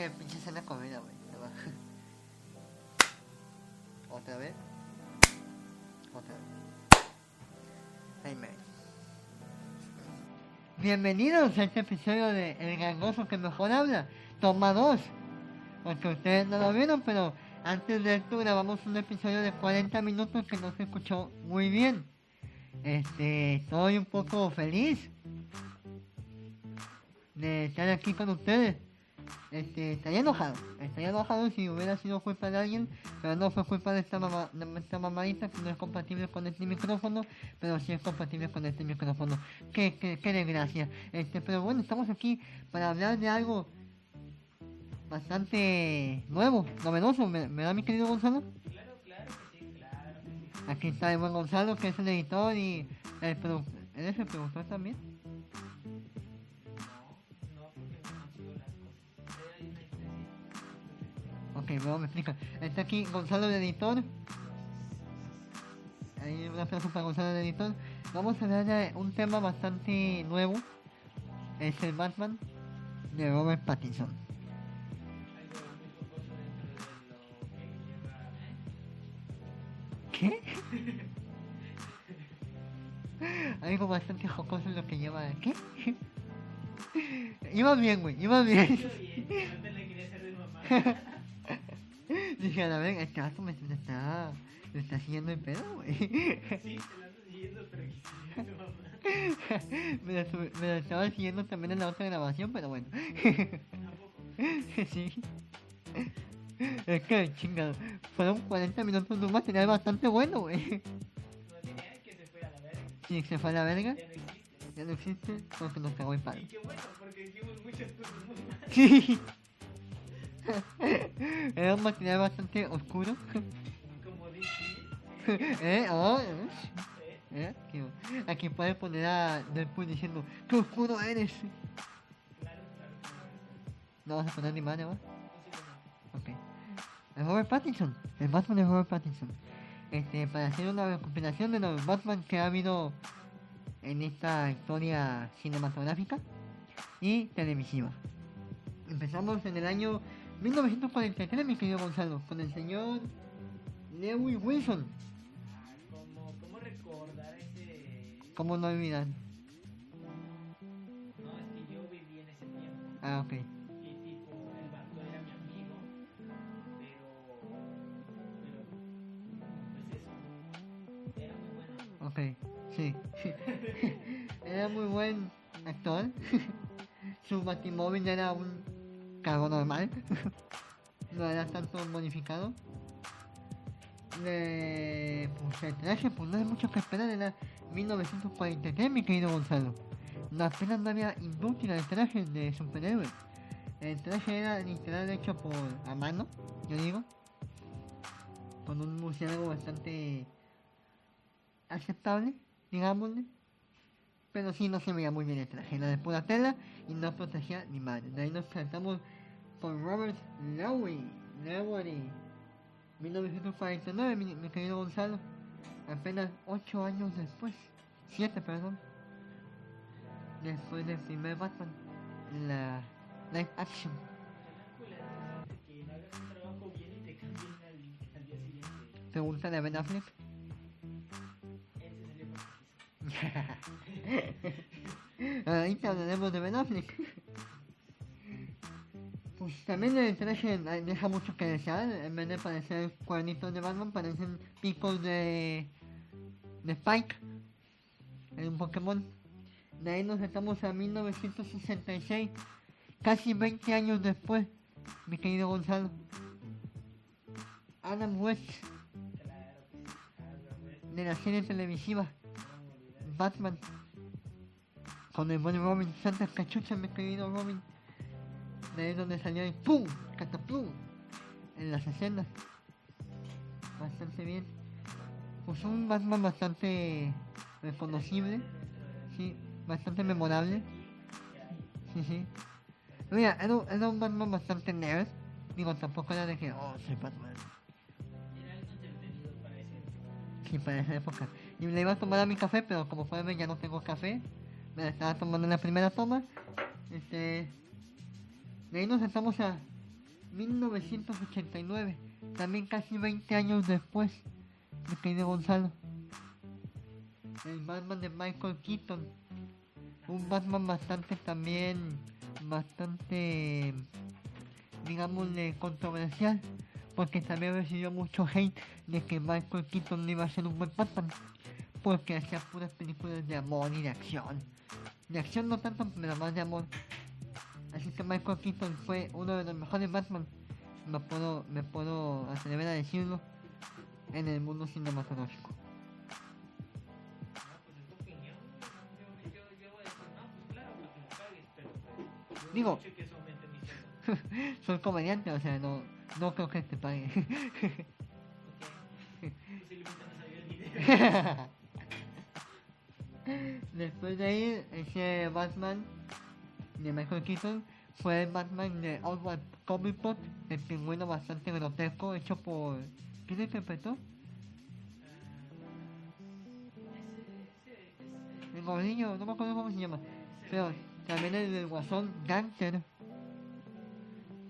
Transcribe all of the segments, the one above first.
que pinche cena comida, güey. Otra vez. Otra vez. Amen. Bienvenidos a este episodio de El Gangoso que mejor habla. Toma 2. Porque ustedes no lo vieron, pero antes de esto grabamos un episodio de 40 minutos que no se escuchó muy bien. Este, estoy un poco feliz de estar aquí con ustedes. Este, estaría enojado, estaría enojado si hubiera sido culpa de alguien, pero no fue culpa de esta, mamá, de esta mamadita que no es compatible con este micrófono, pero sí es compatible con este micrófono. Qué, qué, qué desgracia. Este, pero bueno, estamos aquí para hablar de algo bastante nuevo, novedoso, ¿me, me da mi querido Gonzalo? Claro, claro que sí, claro que sí. Aquí está el buen Gonzalo, que es el editor y el produ- ¿Él es el productor también? Ok, luego me explica. Está aquí Gonzalo el editor. Ahí un aplauso para Gonzalo el editor. Vamos a hablar de un tema bastante nuevo. Es el Batman de Robert Pattinson. ¿Qué? Algo bastante jocoso en lo que lleva. ¿Qué? iba bien, güey, iba bien. Yo bien, no te la quería hacer de mamá. Dije, a la vez, este vato me, me está, me está siguiendo el pedo, güey. Sí, te la ando siguiendo, pero mamá. me, la, sub- me la estaba siguiendo también en la otra grabación, pero bueno. Sí. Es que, chingado, fueron 40 minutos de un material bastante bueno, güey. No tenía que se fue a la verga. Sí, se fue a la verga, Ya no existe. ya no existe, porque nos cagó el palo. Y qué bueno, porque hicimos muchas cosas muy malas. Sí. Era un material bastante oscuro. Como DC. ¿Eh? Oh, ¿eh? ¿eh? Aquí, aquí puede poner a Deadpool diciendo, ¡Qué oscuro eres! Claro, claro. No vas a poner ni madre, ¿va? Ok. El Robert Pattinson. El Batman de Robert Pattinson. Este, para hacer una recopilación de los Batman que ha habido en esta historia cinematográfica y televisiva. Empezamos en el año 1943, mi querido Gonzalo, con el señor Lewis Wilson. Ah, ¿Cómo, ¿Cómo recordar ese.? ¿Cómo no olvidar? No, es que yo viví en ese tiempo. Ah, ok. Y tipo, el vato era mi amigo. Pero. Pero. Pues eso. Era muy bueno. Ok, sí. era muy buen actor. Su batimóvil era un cargo normal. no era tanto modificado. De, pues el traje, pues no hay mucho que esperar, era 1943, mi querido Gonzalo. No, apenas no había industria de trajes de superhéroes. El traje era literal hecho por a mano, yo digo. Con un murciélago bastante aceptable, digámosle. Pero sí no se veía muy bien el traje, era de pura tela y no protegía ni madre. De ahí nos saltamos con Robert Lowery, Lowery, 1949, mi, mi querido Gonzalo. Apenas 8 años después, 7 perdón, después del primer Batman, la live action. Pregunta de Ben Affleck. Ahorita hablaremos de Ben Affleck. Pues también el traje deja mucho que desear. En vez de parecer cuernitos de Batman, parecen picos de, de Spike. En un Pokémon. De ahí nos estamos a 1966. Casi 20 años después, mi querido Gonzalo. Adam West, de la serie televisiva. Batman. Con el buen Robin, Santa Cachucha, mi querido Robin. De ahí es donde salió el ¡Pum! ¡Cataplum! En las escenas. Bastante bien. Pues un Batman bastante reconocible. Sí, bastante memorable. Sí, sí. Mira, era, un- era un Batman bastante nerd. Digo, tampoco era de que, oh, soy Batman. Era algo entretenido para ese. Sí, para esa época. Y le iba a tomar a mi café, pero como pueden ver ya no tengo café. Me la estaba tomando en la primera toma. Este... De ahí nos estamos a 1989, también casi 20 años después, mi querido Gonzalo. El Batman de Michael Keaton. Un Batman bastante también, bastante, digámosle, controversial. Porque también recibió mucho hate de que Michael Keaton no iba a ser un buen Batman. Porque hacía puras películas de amor y de acción. De acción no tanto, pero más de amor. Así que Michael Keaton fue uno de los mejores Batman. Me puedo, me puedo atrever a decirlo en el mundo cinematográfico. Ah, pues es tu opinión. Yo, yo, yo voy a decir, no, pues claro, para que me pagues, pero pues, yo Digo- no. Soy comediante, o sea, no, no creo que te pague. Después de ahí, ese Batman de Michael Keaton fue el Batman de Oswald Cobblepot, el pingüino bastante grotesco, hecho por... ¿Quién interpretó? El gordillo, no me acuerdo cómo se llama. Pero también el Guasón Gangster,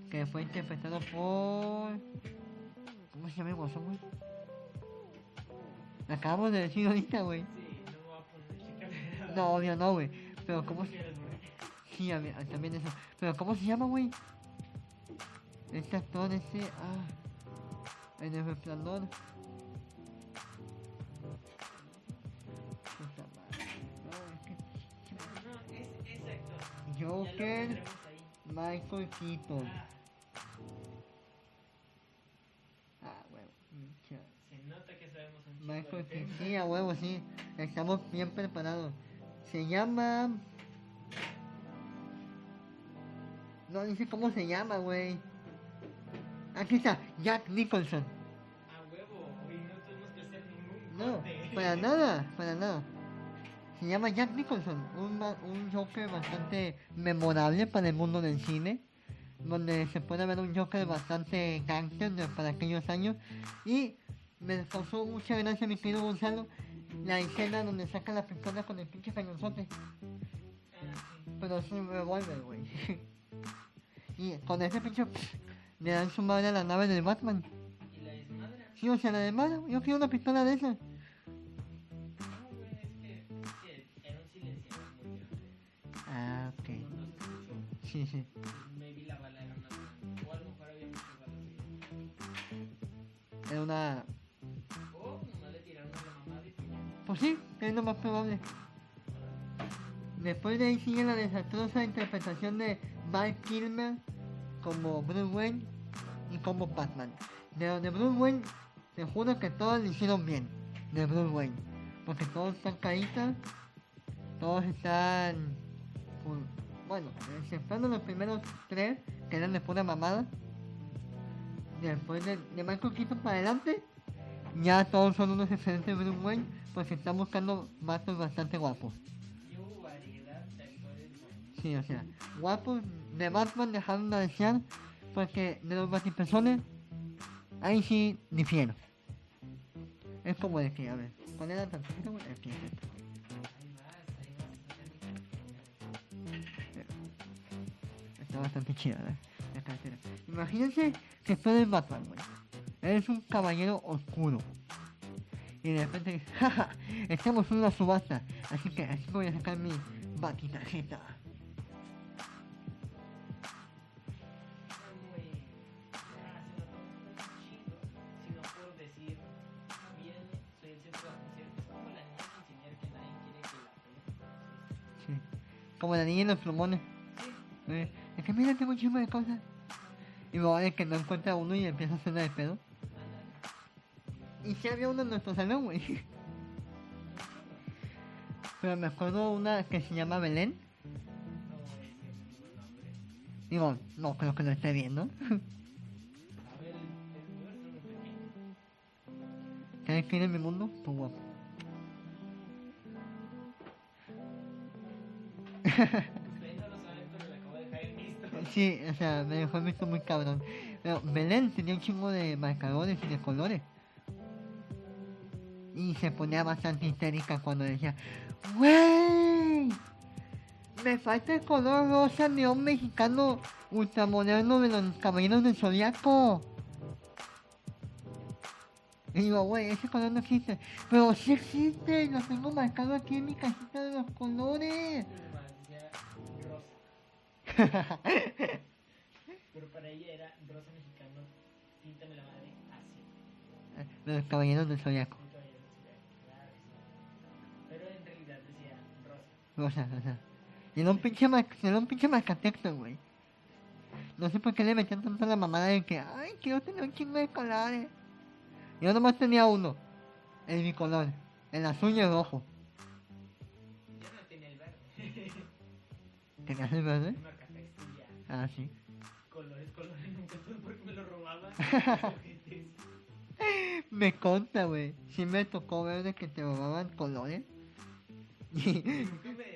que fue interpretado por... ¿Cómo se llama el Guasón, güey? Lo Acabamos de decir ahorita, güey. No, obvio no, güey. Pero ¿cómo se... Sí, a mí- a- también eso. Pero ¿cómo se llama, güey? Este actor, este... Ah... En el resplandor. Joker. Michael Keaton. Ah, Ah, huevo. pinche- se nota que sabemos un Michael Keaton. Sí, a huevo, sí. Estamos bien preparados. Se llama... No dice cómo se llama, güey. Aquí está, Jack Nicholson. A huevo, hoy no tuvimos que hacer ningún No, corte. para nada, para nada. Se llama Jack Nicholson, un, un Joker bastante memorable para el mundo del cine, donde se puede ver un Joker bastante gangster para aquellos años. Y me causó mucha gracia, mi querido Gonzalo, la escena donde saca la pistola con el pinche cañonzote, pero es un revólver, güey. y con ese pinche le dan su madre a la nave del Batman. Y la desmadra. Sí, o sea, la de madre, yo quiero una pistola de esas. Ah, ok. Sí, sí. Maybe la bala era grande. O a lo mejor había muchas balas. Era una... pues. Pues sí, es lo más probable. Después de ahí sigue la desastrosa interpretación de Val Kilmer como Bruce Wayne y como Batman. De, de Bruce Wayne, te juro que todos lo hicieron bien. De Bruce Wayne. Porque todos están caritas, todos están... full- Bueno, exceptuando los primeros tres, que eran de pura mamada. Después de, de Michael Keaton para adelante, ya todos son unos excelentes Bruce Wayne, porque están buscando vatos bastante guapos. Sí, o sea, guapos de Batman dejaron de desear, porque de los batipersones, ahí sí difiero. Es como de que, a ver, ¿cuál era tanto? Aquí, más. está bastante chida, ¿verdad? La. Imagínense que tú eres Batman, güey. Eres un caballero oscuro. Y de repente jaja, estamos en una subasta, así que así voy a sacar mi batitarjeta. Chingo. Es como la niña. Sí. Como la en los plumones. Sí. Eh, es que mira, tengo un chisme de cosas. Y me va a que no encuentra uno y empieza a hacerla de pedo. Y sí había uno en nuestro salón, güey. Pero me acuerdo una que se llama Belén. Digo, no creo que lo esté viendo. ¿Sabes quién es mi mundo? Tu guapo. En visto. Sí, o sea, me dejó visto muy cabrón. Pero Belén tenía un chingo de marcadores y de colores. Y se ponía bastante histérica cuando decía, ¡Wey! Me falta el color rosa neón mexicano ultramoderno de los caballeros del zodiaco. Y digo, güey, ese color no existe. Pero sí existe, lo tengo marcado aquí en mi cajita de los colores. Pero para ella era rosa mexicano, píntame la madre así. Los caballeros del zodiaco. Rosa, rosa. rosa. Y era un pinche, era un pinche marcatexto, güey. No sé por qué le metían tanto la mamada de que, ay, quiero tener un chingo de colores. Yo nomás tenía uno, el bicolor, el azul y el rojo. Yo no tenía el verde. ¿Tenías el verde? Ah, sí. Colores, colores, nunca tuve porque me lo robaban. Ojetes. Me conta, güey. Sí me tocó ver de que te robaban colores. Y Nunca me.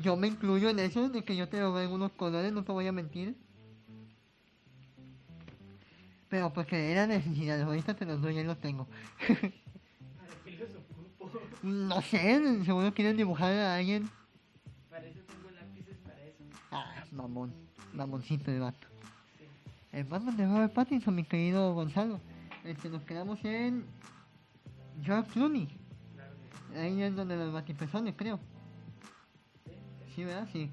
Yo me incluyo en eso, de que yo te robé algunos colores, no te voy a mentir. Pero porque era necesidad, ahorita te los doy, ya los tengo. No sé, seguro quieren dibujar a alguien. Para eso tengo lápices, para eso. Ah, mamón, mamoncito de vato. Sí. El Batman de Robert Pattinson, mi querido Gonzalo. Este, nos quedamos en George Clooney. Ahí es donde los batipezones, creo. Sí. ¿verdad? Sí.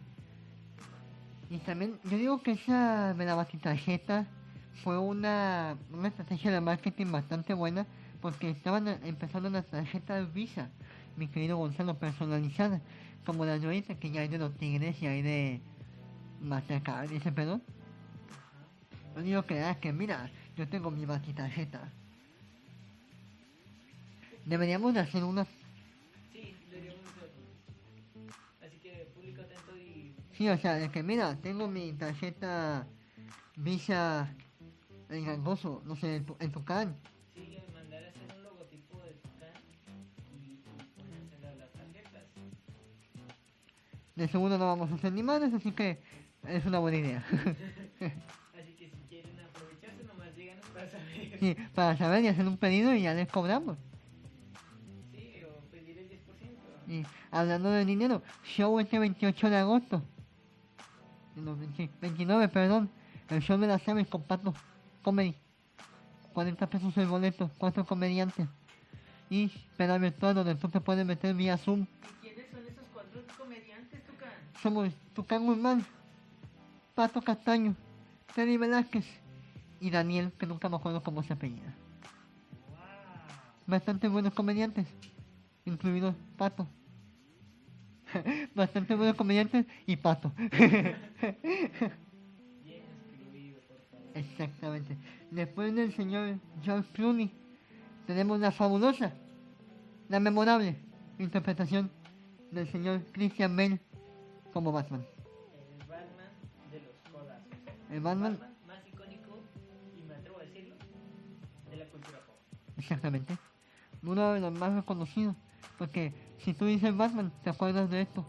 Y también, yo digo que esa de la batitarjeta fue una, una estrategia de marketing bastante buena porque estaban empezando las tarjetas Visa, mi querido Gonzalo, personalizadas, como de ahorita que ya hay de los tigres y hay de Mastercard pedo. Ajá. Yo digo que, ah, que mira, yo tengo mi batitarjeta. Deberíamos de hacer una, atento y sí, o sea, de que mira, tengo mi tarjeta Visa el gangoso, no sé, en tu, en tu can. sí, hacer un logotipo de Tucán y, ponérselo a las tarjetas. De seguro no vamos a hacer ni madres, así que es una buena idea. Así que si quieren aprovecharse, nomás díganos para saber. sí, para saber y hacer un pedido y ya les cobramos. Sí, o pedir el 10%. Y hablando de dinero, show este 28 de agosto. No, 20 29, perdón. El show de las aves con Pato Comedy. 40 pesos el boleto, cuatro comediantes. Y virtual donde tú te puedes meter vía Zoom. ¿Y quiénes son esos cuatro comediantes, Tucán? Somos Tucán Guzmán, Pato Castaño, Teddy Velázquez y Daniel, que nunca me acuerdo cómo se apellida. ¡Wow! Bastante buenos comediantes, incluido Pato. Bastante buenos comediantes y Pato. Exactamente. Después del señor George Clooney, tenemos la fabulosa, la memorable interpretación del señor Christian Bale como Batman. El Batman de los codazos. El Batman, más icónico, y me atrevo a decirlo, de la cultura pop. exactamente. Uno de los más reconocidos. Porque si tú dices Batman, te acuerdas de esto.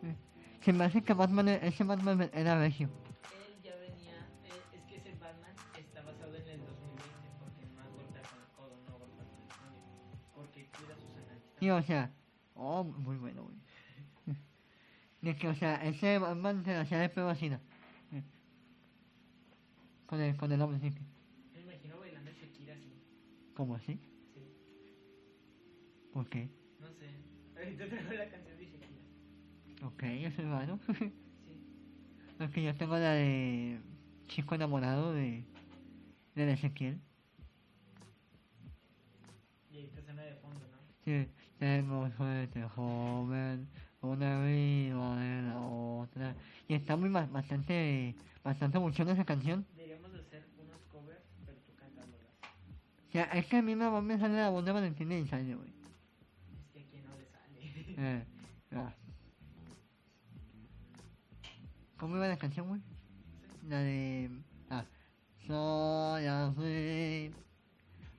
Sí. Se me hace que Batman, ese Batman era regio. Él ya venía, eh, es que ese Batman está basado en el 2020, porque no golpea con el codo, no golpea con el puño, porque cuida sus análisis. Sí, o sea, oh, muy bueno, güey. De que, o sea, ese Batman se la hacía de pelo así, ¿no? Con el, con el hombre, sí. Me imagino bailando Shakira así. ¿Cómo así? ¿Por qué? no sé. Ahorita traigo la canción de Shakira. Ok, eso es raro. Sí. Porque yo tengo la de Chico enamorado de, de Ezequiel. Y ahí te suena de fondo, ¿no? Sí, tengo suerte joven, una arriba de la otra. Y está muy ba- bastante, bastante buchona esa canción. Deberíamos de hacer unos covers, pero tú cantándolas. O sea, es que a mí nada más me sale la voz de Valentina y sale, güey. Sale. Eh, ah. ¿Cómo iba la canción, güey? La de... Ah. Soy así,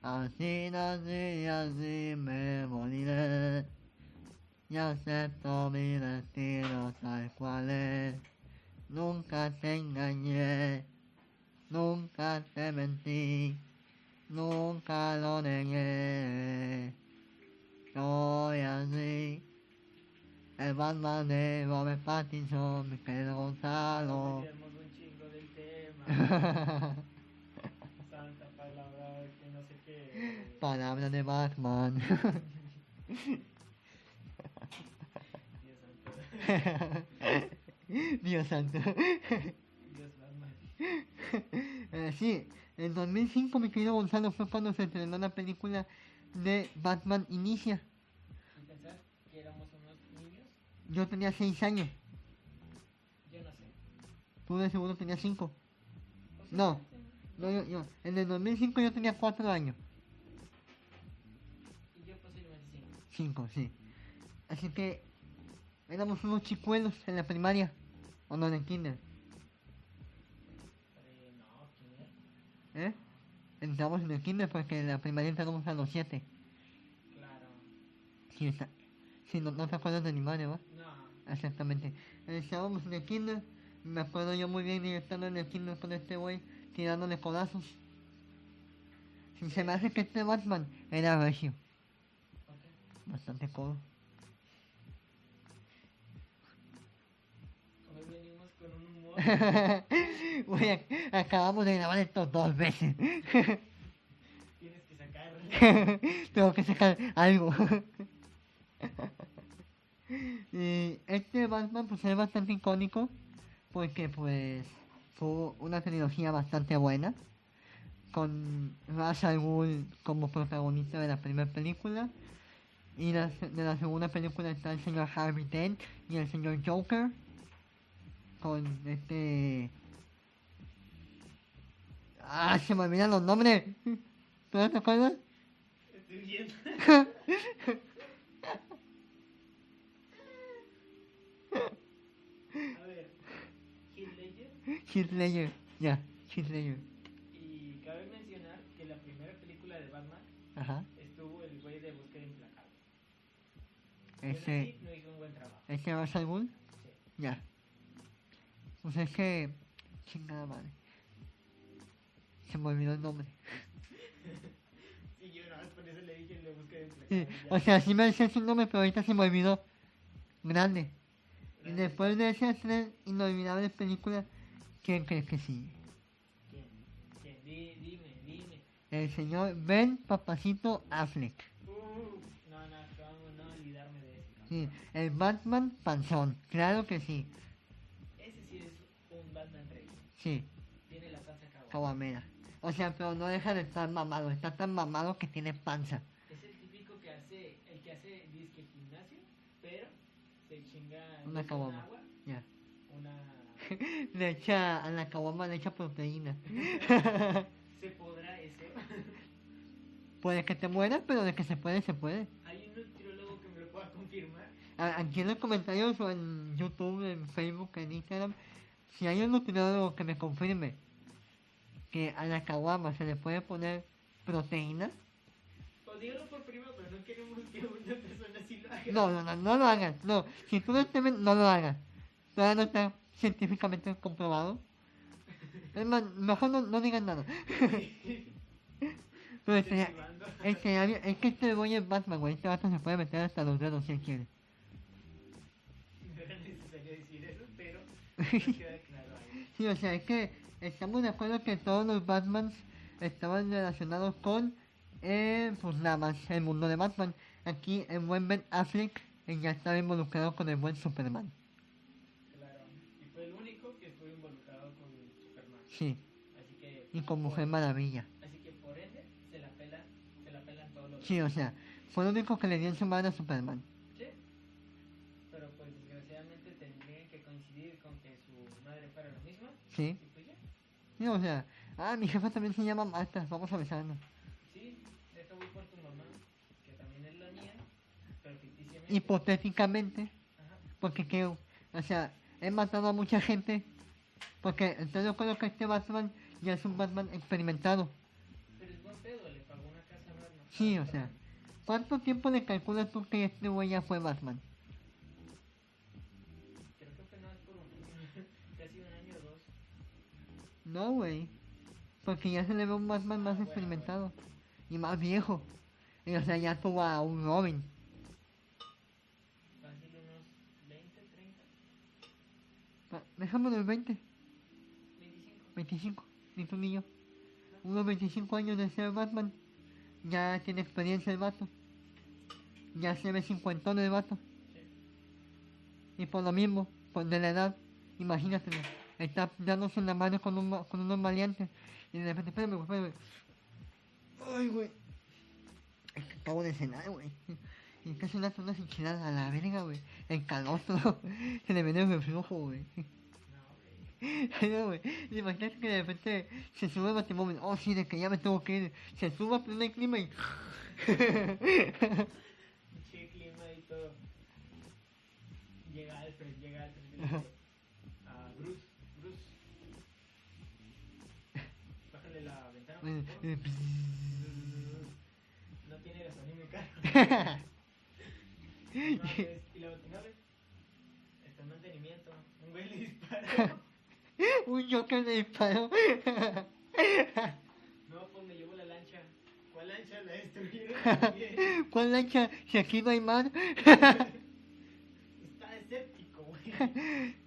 así nací y así me moriré. Y acepto mi destino tal cual es. Nunca te engañé, nunca te mentí, nunca lo negué. Batman de Robert Pattinson, mi querido Gonzalo. Nos un chingo del tema. Santa palabra que no sé qué. Palabra de Batman. Dios santo. Dios santo. Dios Batman. Eh, sí, en 2005, mi querido Gonzalo, fue cuando se estrenó la película de Batman Inicia. ¿Y pensar que éramos unos niños? Yo tenía 6 años, Yo no sé. tú de seguro tenías 5. Posiblemente No. No, yo, yo, en el 2005 yo tenía 4 años. Y yo posiblemente sí. 5, sí. Así que éramos unos chicuelos en la primaria, o no en el kinder, Eh. ¿eh? Entramos en el kinder porque en la primaria entramos a los 7. Claro. Sí, está. Sí, no, no te acuerdas de mi madre, ¿va? Exactamente. Estábamos en el kinder, me acuerdo yo muy bien de estando en el kinder con este güey, tirándole codazos. Si se me hace que este Batman era regio, bastante codo. Hoy venimos con un humor. Güey, ac- acabamos de grabar esto dos veces. Tienes que sacar. Tengo que sacar algo. y este Batman pues es bastante icónico porque pues fue una trilogía bastante buena con Ra's al Ghul como protagonista de la primera película y la de la segunda película está el señor Harvey Dent y el señor Joker con este ah se me olvidan los nombres ¿tú no te acuerdas? Estoy viendo. A ver. Heath Ledger. Heath Ledger, ya, Heath Ledger, Y cabe mencionar que la primera película de Batman ajá, estuvo el güey de Búsqueda Implacable. Ese, no hizo un buen trabajo. ese Ra's al Ghul, Sí. ya, pues es que, chingada madre, se me olvidó el nombre, Sí, yo nada más por eso le dije el de Búsqueda sí, o sea, sí me decía su nombre, pero ahorita se me olvidó, grande. Después de esas tres inolvidables películas, ¿quién crees que sigue? ¿Quién? ¿Quién? Di- dime, dime. El señor Ben Papacito Affleck, Uh, no, no, cómo no olvidarme de cabrón. sí, el Batman panzón, claro que sí, Ese sí es un Batman rey. sí, Tiene la panza cabrón. Caguamera, o sea, pero no deja de estar mamado, está tan mamado que tiene panza. Es el típico que hace, el que hace disque gimnasio, pero se chinga Una caguama. agua, Ya. una Le echa a la caguama, le echa proteína. se podrá ese. puede que te mueras, pero de que se puede, se puede. Hay un nutriólogo que me lo pueda confirmar. A- Aquí en los comentarios o en YouTube, en Facebook, en Instagram, si hay un nutriólogo que me confirme que a la caguama se le puede poner proteína, O dígalo por prima, pero no queremos que una persona así lo haga. No, no, no, no lo hagas. No, si tú no temes, no lo hagas. Todavía no está científicamente comprobado. Es más, mejor no, no digas nada. Pero es que este güey es Batman, güey. Este vato se puede meter hasta los dedos si él quiere. No era necesario decir eso, pero nos queda claro ahí. Sí, o sea, es que estamos de acuerdo que todos los Batmans estaban relacionados con, eh, pues nada más, el mundo de Batman. Aquí el buen Ben Affleck eh, ya estaba involucrado con el buen Superman. Claro. Y fue el único que estuvo involucrado con Superman. Sí, Así que. y con Mujer por- Maravilla. Así que por ende, se la pelan, se la pelan todos los Sí, o sea, fue lo único que le dio en su madre a Superman. Sí. Pero pues desgraciadamente tendrían que coincidir con que su madre fuera la misma. Sí, Y pues ya. sí, o sea, ah, mi jefa también se llama Marta, vamos a besarnos. Sí, deja voy por tu mamá, que también es la mía, pero ficticiamente. Hipotéticamente, porque que, o sea, he matado a mucha gente, porque estoy de acuerdo que este Batman ya es un Batman experimentado. Pero es buen pedo, le pagó una casa Batman. Sí, o sea, ¿cuánto tiempo le calculas tú que este güey ya fue Batman? Creo que fue nada por casi un año o dos. No, güey, porque ya se le ve un Batman más experimentado y más viejo. Y, o sea, ya tuvo a un Robin. Fácil unos 20, 30. Dejámoslo en 20, 25. 25, dice un niño. Unos 25 años de ser Batman. Ya tiene experiencia el vato. Ya se ve cincuentón el vato. Sí. Y por lo mismo, por de la edad, imagínatelo. Está dándose en la mano con, un, con unos maleantes. Y de repente, espérame, espérame. Ay, güey. Es que acabo de cenar, güey. Y casi una unas enchiladas a la verga, güey. El calostro. Se le viene el reflujo, güey. No, güey. Imagínate que de repente se sube el batimóvil. Oh, sí, de que ya me tengo que ir. Se sube a pleno clima y. Pinche clima y todo. Llega Alfred, llega Alfred y le dice a Bruce, Bruce, bájale la ventana. por favor. No tiene gasolina mi carro. No, pues, y la batinave está en mantenimiento. Un güey le disparó. Un Joker le disparó. No, pues me llevo la lancha. ¿Cuál lancha? La destruyeron también. ¿Cuál lancha? Si aquí no hay mar. Está escéptico, güey.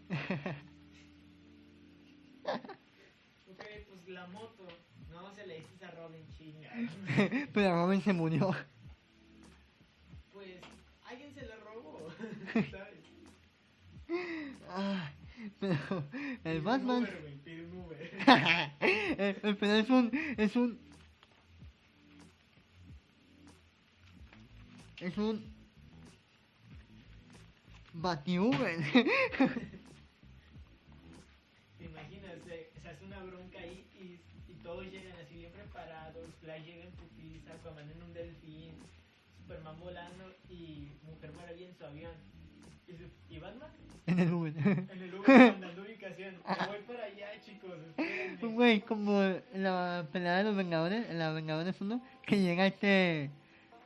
Ok, pues la moto. No, se la hiciste a Robin chinga. Pero Robin se murió. Ah, pero el Batman. Uber, güey, pide un Uber. Eh, eh, pero es un. Es un. Es un. Batiuber. ¿Te imaginas? Se, se hace una bronca ahí y, y todos llegan así bien preparados. Flash llega en putiza, Aquaman en un delfín, Superman volando y Mujer Maravilla en su avión. ¿Y, Batman? en el Uber. En el Uber mandando ubicación. Me voy para allá, chicos. espérenme. Güey, como en la pelea de los Vengadores, en la Vengadores 1, que llega este.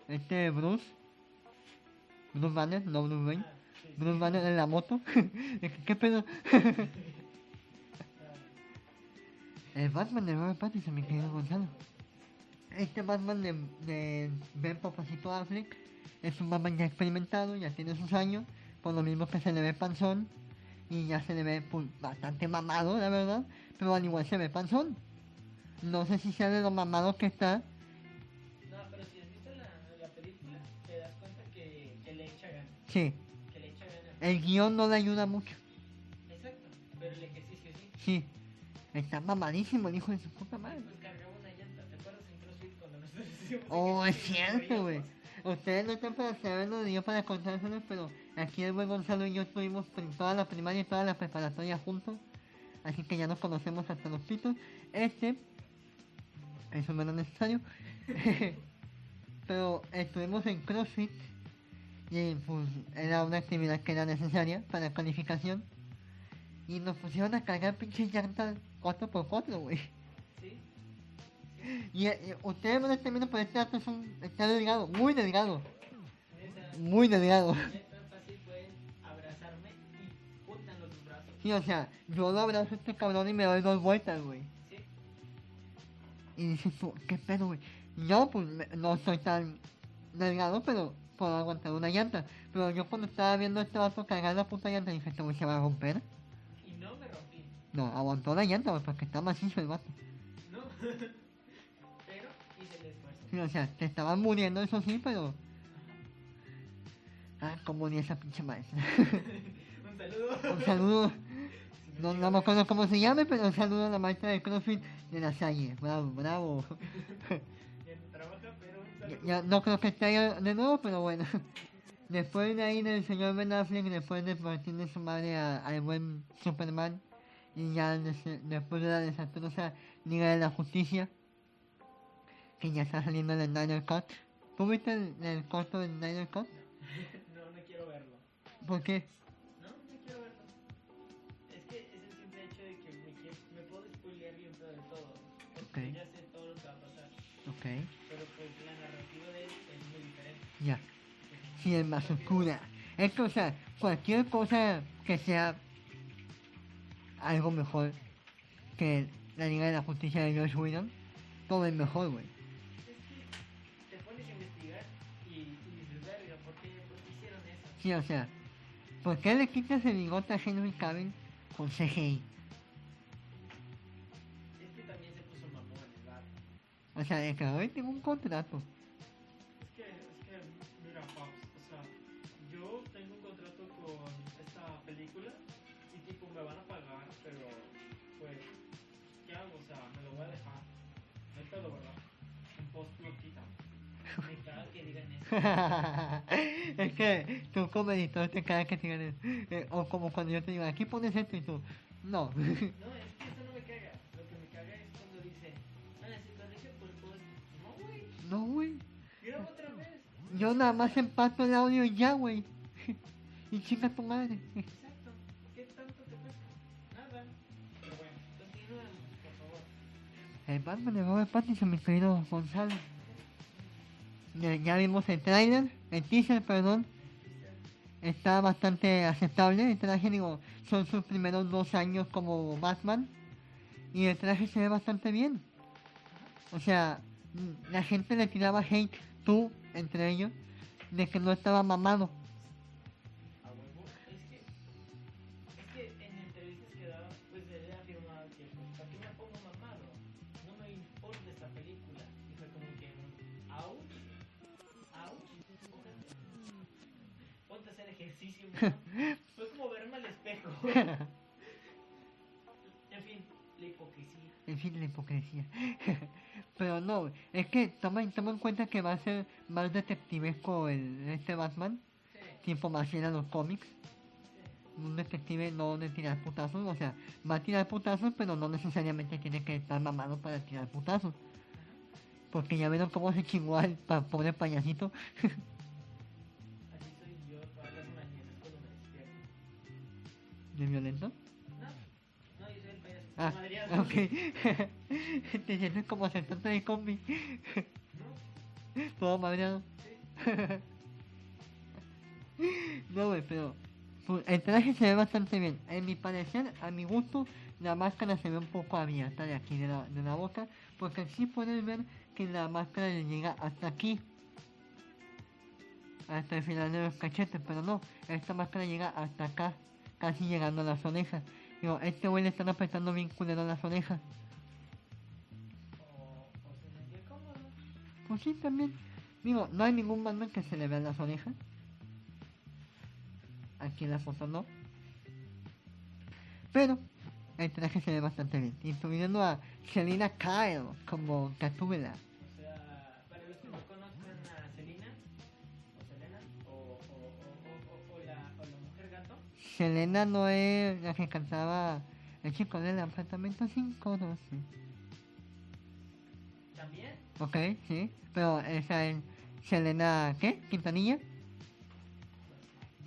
Este Bruce. Bruce Banner, no Bruce Wayne. Ah, sí, sí. Bruce Banner en la moto. ¿Qué pedo? El Batman de Robert Pattinson, mi querido Gonzalo. Este Batman de, de Ben Papacito Affleck es un Batman ya experimentado, ya tiene sus años, por lo mismo que se le ve panzón y ya se le ve pues, bastante mamado, la verdad, pero al igual se ve panzón. No sé si sea de lo mamado que está. No, pero si has visto la, la película, te das cuenta que, que le echa ganas. Sí, Que le echa ganas. el guion no le ayuda mucho. Exacto. Pero el ejercicio sí. Sí, está mamadísimo el hijo de su puta madre. Pues cargaba una llanta. ¿Te acuerdas en CrossFit cuando nosotros hicimos Oh, es cierto, güey. Ustedes no están para saberlo ni yo para contárselos, pero aquí el buen Gonzalo y yo estuvimos en toda la primaria y toda la preparatoria juntos. Así que ya nos conocemos hasta los pitos. Este, eso no era necesario. pero estuvimos en CrossFit y pues era una actividad que era necesaria para calificación. Y nos pusieron a cargar pinches llantas 4x4, güey. Sí. Y, eh, ustedes van a terminar por este dato, es un, está delgado, muy delgado, muy delgado. neta fácil pueden abrazarme y juntan los dos brazos. Sí, o sea, yo lo abrazo a este cabrón y me doy dos vueltas, güey. Sí. Y dices tú, ¿qué pedo, güey? Yo, pues, me- no soy tan delgado, pero puedo aguantar una llanta. Pero yo cuando estaba viendo a este vato cargar la puta llanta, dije, este güey se va a romper. Y no me rompí. No, aguantó la llanta, güey, porque está macizo el vato. No. o sea, te estaban muriendo, eso sí, pero... Ah, como ni esa pinche maestra. Un saludo. un saludo. No, no me acuerdo cómo se llame, pero un saludo a la maestra de CrossFit de la Salle. Bravo, bravo. Ya no trabaja, pero un Ya, saludo. ya no creo que esté de nuevo, pero bueno. Después de ahí del señor Ben Affleck, después de partir de su madre al buen Superman, y ya des- después de la desastrosa Liga de la Justicia, que ya está saliendo en el Snyder Cut. ¿Tú viste el, el corto del Snyder Cut? No, no quiero verlo. ¿Por qué? No, no quiero verlo. Es que es el simple hecho de que me, me puedo spoilear bien todo de todo. Porque Ok. ya sé todo lo que va a pasar. Ok, Pero pues la narrativa de él es muy diferente. ya. Sí, es más oscura. Es que, o sea, cualquier cosa que sea algo mejor que la Liga de la Justicia de Josh Whedon, todo es mejor, güey. Sí, o sea, ¿por qué le quitas el bigote a Henry Cavill con CGI. Es que también se puso mamón el vato. O sea, el creador tiene un contrato. Es que, es que, mira, Paps, o sea, yo tengo un contrato con esta película y tipo me van a pagar, pero pues, ¿qué hago? O sea, me lo voy a dejar. No hay pedo, ¿verdad? Que digan eso. es que tú como editor te cagas que digan eso. Eh, o como cuando yo te digo, aquí pones esto y tú, no. No, es que eso no me caga. Lo que me caga es cuando dicen, ah, corrige por post. No, güey, no, güey. graba otra vez. Yo nada más empato el audio y ya, güey. y chica tu madre. Exacto. ¿Qué tanto te cuesta? Nada. Pero bueno, continuamos, por favor. El Batman de Robert Pattinson, mi querido Gonzalo. Ya, vimos el trailer, el teaser, perdón. Está bastante aceptable. El traje, digo, son sus primeros dos años como Batman. Y el traje se ve bastante bien. O sea, la gente le tiraba hate, tú, entre ellos, de que no estaba mamado. Que toma, toma en cuenta que va a ser más detectivesco el, este Batman, Sí, tipo más fiel a los cómics. Un detective no de tirar putazos, o sea, va a tirar putazos, pero no necesariamente tiene que estar mamado para tirar putazos. Porque ya vieron cómo se chingó al pa- pobre payasito. Así soy Ah, ok. Te sientes como sentarte de combi, todo madreado. No, güey, pero pues, el traje se ve bastante bien. En mi parecer, a mi gusto, la máscara se ve un poco abierta de aquí de la, de la boca, porque sí puedes ver que la máscara le llega hasta aquí, hasta el final de los cachetes, pero no, esta máscara llega hasta acá, casi llegando a las orejas. Digo, este güey le están apretando bien culero las orejas. Pues sí, también. Digo, no hay ningún Batman que se le vean las orejas. Aquí en la foto no. Pero el traje se ve bastante bien. Incluyendo a Selina Kyle como Gatúbela. Selena no es la que cantaba el chico del apartamento 512. también. Ok, sí. Pero esa es Selena, ¿qué? ¿Quintanilla?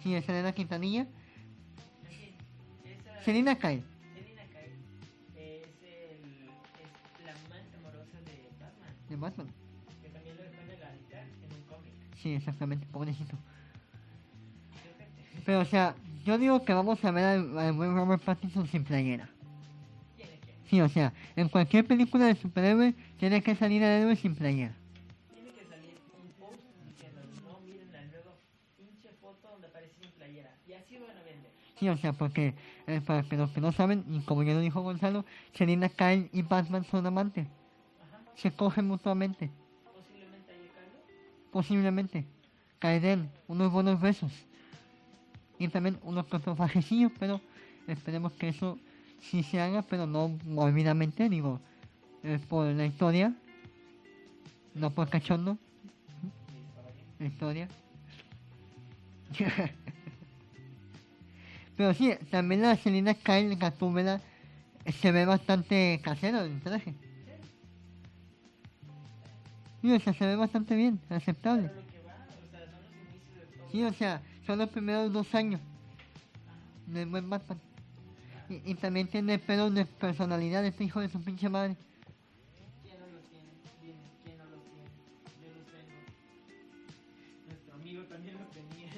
Sí, es Selena Quintanilla. Esa. Selina Kyle. Selena Kyle es, el, es la amante amorosa de Batman, De Batman. que también lo dejó en en un cómic. Sí, exactamente, pobrecito. Pero, o sea, yo digo que vamos a ver al, al buen Robert Pattinson sin playera. Sí, o sea, en cualquier película de superhéroe tiene que salir el héroe sin playera. Tiene que salir un post diciendo, no miren la nueva pinche foto donde aparece sin playera. Y así van a vender. Sí, o sea, porque eh, para que los que no saben, y como ya lo dijo Gonzalo, Selina Kyle y Batman son amantes. Ajá, Se cogen mutuamente, posiblemente haya posiblemente. Caerán unos buenos besos. Y también unos que otros fajecillos, pero esperemos que eso sí se haga, pero no morbidamente, digo, es por la historia, no por cachondo. la historia. Pero sí, también la Selena Kyle Gatúbela se ve bastante casero el traje. Sí, o sea, se ve bastante bien, aceptable. Sí, o sea, son los primeros dos años del buen Batman. Y, y también tiene pelos de personalidad este hijo de su pinche madre. ¿Quién no los tiene? Dime, ¿quién no los tiene? Yo los tengo. Nuestro amigo también los tenía.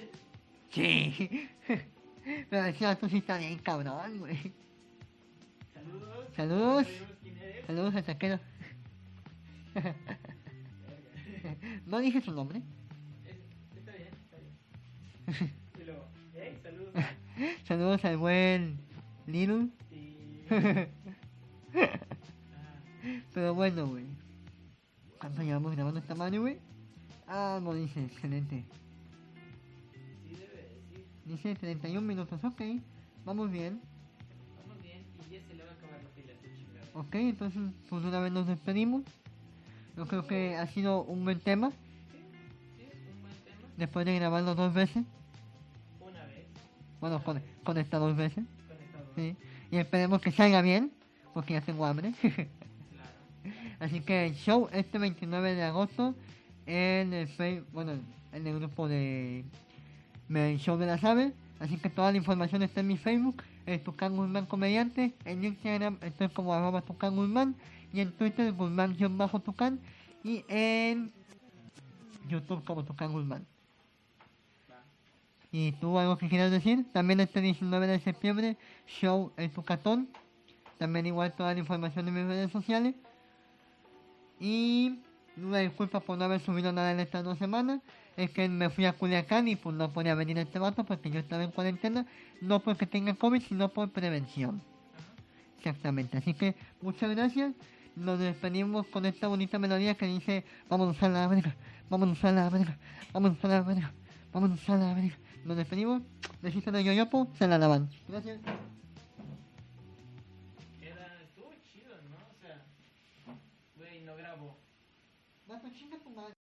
Sí. Pero ese vato sí está bien cabrón, güey. Saludos. Saludos. Saludos al taquero. Verga. No dije su nombre. Hey, saludos. Saludos al buen Little. Pero bueno, güey. ¿Cuánto llevamos grabando esta mano, güey? Ah, no dice, excelente. Sí debe decir. Dice 31 minutos, ok. Vamos bien. Vamos bien y ya se le va a acabar la pila a. Ok, entonces, pues una vez nos despedimos. Yo creo que ha sido un buen tema. Sí, sí, un buen tema. Después de grabarlo dos veces. Bueno, con, con esta dos veces. Conectado. Sí. Y esperemos que salga bien. Porque ya tengo hambre. Así que el show este 29 de agosto en el Face- bueno, en el grupo de el show de las aves. Así que toda la información está en mi Facebook, en Tucán Guzmán Comediante, en Instagram estoy como arroba Tucán Guzmán y en Twitter Guzmán-Tucán y en YouTube como Tucán Guzmán. ¿Y tú algo que quieras decir? También este 19 de septiembre, show El Tucatón. También igual toda la información en mis redes sociales. Y una disculpa por no haber subido nada en estas dos semanas. Es que me fui a Culiacán y pues no podía venir este vato porque yo estaba en cuarentena. No porque tenga COVID, sino por prevención. Exactamente. Así que muchas gracias. Nos despedimos con esta bonita melodía que dice Vamos a la verga, vamos a la verga, vamos a la verga, vamos a la verga. Nos despedimos. Besitos de Yoyopo, se la lavan. Gracias. Era, estuvo chido, ¿no? O sea, güey, no grabo. Vato, chinga tu madre.